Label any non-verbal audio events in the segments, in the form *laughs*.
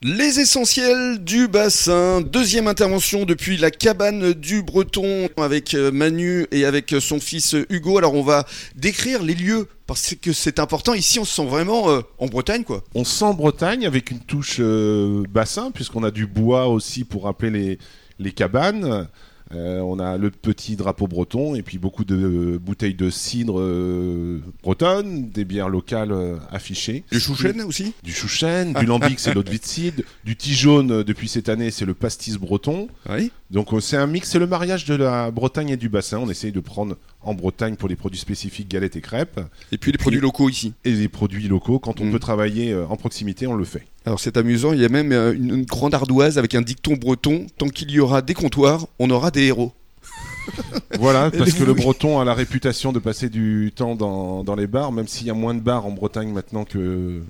Les essentiels du bassin, deuxième intervention depuis la cabane du Breton avec euh, Manu et avec son fils Hugo. Alors on va décrire les lieux parce que c'est important. Ici on se sent vraiment euh, en Bretagne quoi. On sent Bretagne avec une touche euh, bassin puisqu'on a du bois aussi pour rappeler les cabanes. Euh, on a le petit drapeau breton et puis beaucoup de bouteilles de cidre euh, bretonne, des bières locales euh, affichées. Du chouchen aussi Du chouchen, du lambic c'est l'eau de cidre, du tijaune depuis cette année c'est le pastis breton. Oui. Donc c'est un mix, c'est le mariage de la Bretagne et du bassin. On essaye de prendre en Bretagne pour les produits spécifiques galettes et crêpes. Et puis les produits locaux ici. Et les produits locaux, quand on Mm. peut travailler en proximité, on le fait. Alors c'est amusant, il y a même euh, une, une grande ardoise avec un dicton breton, tant qu'il y aura des comptoirs, on aura des héros. *laughs* Voilà, parce que le breton a la réputation de passer du temps dans, dans les bars, même s'il y a moins de bars en Bretagne maintenant que,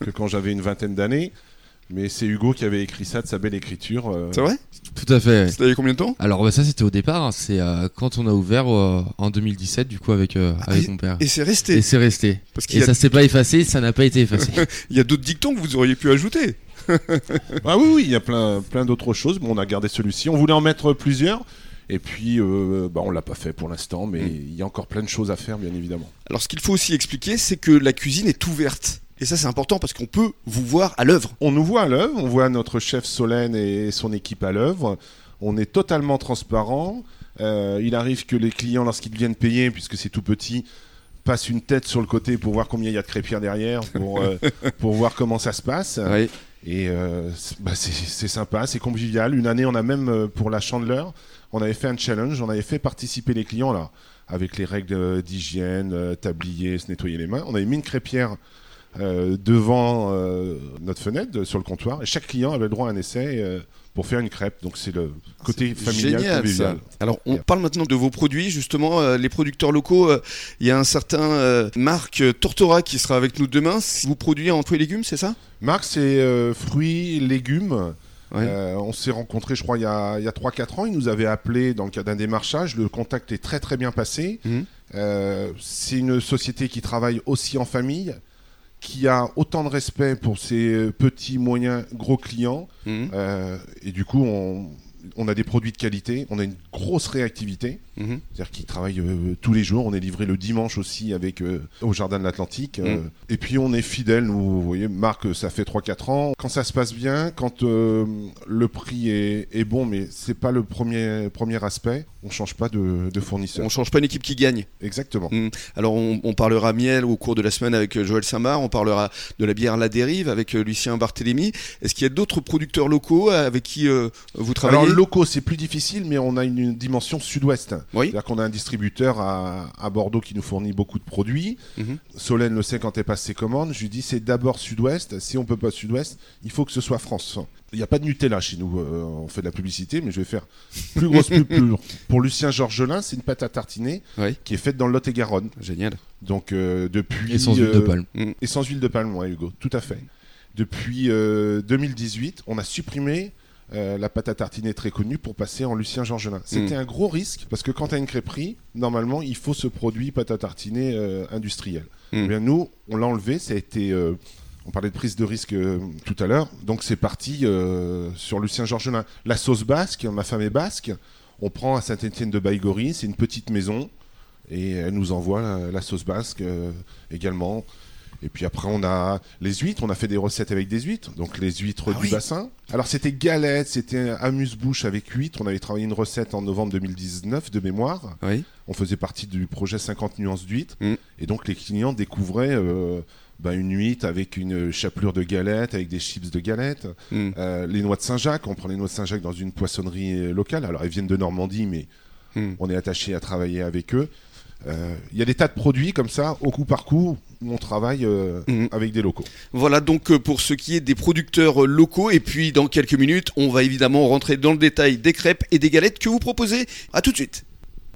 que quand j'avais une vingtaine d'années. Mais c'est Hugo qui avait écrit ça de sa belle écriture. euh, C'est vrai? Tout à fait. C'était il y a combien de temps? Alors bah, ça c'était au départ, hein. c'est euh, quand on a ouvert euh, en 2017 du coup avec, euh, Ah, avec et- mon père. Et c'est Et resté. c'est resté. Parce qu'il Et y a, ça s'est pas effacé, ça n'a pas été effacé. *laughs* il y a d'autres dictons que vous auriez pu ajouter. *laughs* Ah oui, oui, il y a plein, plein d'autres choses. Bon, on a gardé celui-ci. On voulait en mettre plusieurs. Et puis, euh, bah, on l'a pas fait pour l'instant, mais Mm. il y a encore plein de choses à faire, bien évidemment. Alors ce qu'il faut aussi expliquer, c'est que la cuisine est ouverte. Et ça c'est important parce qu'on peut vous voir à l'œuvre. On nous voit à l'œuvre, on voit notre chef Solène et son équipe à l'œuvre. On est totalement transparent. Euh, il arrive que les clients, lorsqu'ils viennent payer, puisque c'est tout petit, passent une tête sur le côté pour voir combien il y a de crêpières derrière, pour, euh, *laughs* pour voir comment ça se passe. Oui. Et euh, c'est bah, c'est- sympa, c'est convivial. Une année, on a même, pour la chandeleur, on avait fait un challenge, on avait fait participer les clients là, avec les règles d'hygiène, tablier, se nettoyer les mains. On avait mis une crêpière euh, devant euh, notre fenêtre, de- sur le comptoir, et chaque client avait le droit à un essai euh, pour faire une crêpe. Donc c'est le côté familial, Génial ça. Alors on parle maintenant de vos produits, justement, euh, les producteurs locaux. euh, Il y a un certain euh, Marc euh, Tortora qui sera avec nous demain. Vous produisez en fruits et légumes, c'est ça? Marc, c'est euh, fruits, légumes. Ouais. Euh, on s'est rencontrés, je crois, il y a, a 3-4 ans. Il nous avait appelé dans le cadre d'un démarchage. Le contact est très très bien passé. Mhm. Euh, c'est une société qui travaille aussi en famille, qui a autant de respect pour ses petits, moyens, gros clients. Mhm. Euh, et du coup, on, on a des produits de qualité, on a une grosse réactivité. Mhm. C'est-à-dire qu'ils travaillent euh, tous les jours. On est livré le dimanche aussi avec euh, au Jardin de l'Atlantique. euh, Mm. et puis on est fidèle. Nous, vous voyez, Marc, ça fait 3-4 ans. Quand ça se passe bien, quand le prix est, est bon, mais c'est pas le premier, premier aspect, on change pas de, de fournisseur. On change pas une équipe qui gagne. Exactement. Mm. Alors on, on parlera miel au cours de la semaine avec Joël Samar, on parlera de la bière La Dérive avec Lucien Barthélémy. Est-ce qu'il y a d'autres producteurs locaux avec qui vous travaillez? Alors locaux, c'est plus difficile, mais on a une, une dimension sud-ouest. Oui. C'est-à-dire qu'on a un distributeur à, à Bordeaux qui nous fournit beaucoup de produits. Mhm. Solène le sait quand elle passe ses commandes. Je lui dis c'est d'abord sud-ouest. Si on peut pas sud-ouest, il faut que ce soit France. Il n'y a pas de Nutella chez nous. euh, on fait de la publicité, mais je vais faire plus grosse pub. *laughs* plus. Pour Lucien Georgelin, c'est une pâte à tartiner Oui. qui est faite dans le Lot-et-Garonne. Génial. Donc euh, depuis Et sans huile de euh, palme. et sans huile de palme, ouais, Hugo, tout à fait. Depuis euh, 2018, on a supprimé euh, la pâte à tartiner très connue pour passer en Lucien Georgelin. C'était un gros risque parce que quand tu as une crêperie, normalement, il faut ce produit pâte à tartiner euh, industriel. Mm. Eh bien, nous, on l'a enlevé, ça a été. euh, on parlait de prise de risque euh, tout à l'heure, donc c'est parti sur Lucien Georgelin. La sauce basque, ma femme est basque, on prend à Saint-Étienne de Baïgori, c'est une petite maison, et elle nous envoie la, la sauce basque également. Et puis après, on a les huîtres. On a fait des recettes avec des huîtres. Donc les huîtres Ah du oui. bassin. Alors c'était galette, c'était amuse-bouche avec huîtres. On avait travaillé une recette en novembre 2019 de mémoire. Oui. On faisait partie du projet 50 nuances d'huîtres. Mm. Et donc les clients découvraient euh, ben, une huître avec une chapelure de galette, avec des chips de galette. Mm. Euh, les noix de Saint-Jacques, on prend les noix de Saint-Jacques dans une poissonnerie euh, locale. Alors elles viennent de Normandie, mais Mm. on est attaché à travailler avec eux. Euh, Il y a des tas de produits comme ça, au coup par coup, où on travaille euh, Mhm. avec des locaux. Voilà donc euh, pour ce qui est des producteurs euh, locaux. Et puis dans quelques minutes, on va évidemment rentrer dans le détail des crêpes et des galettes que vous proposez. À tout de suite.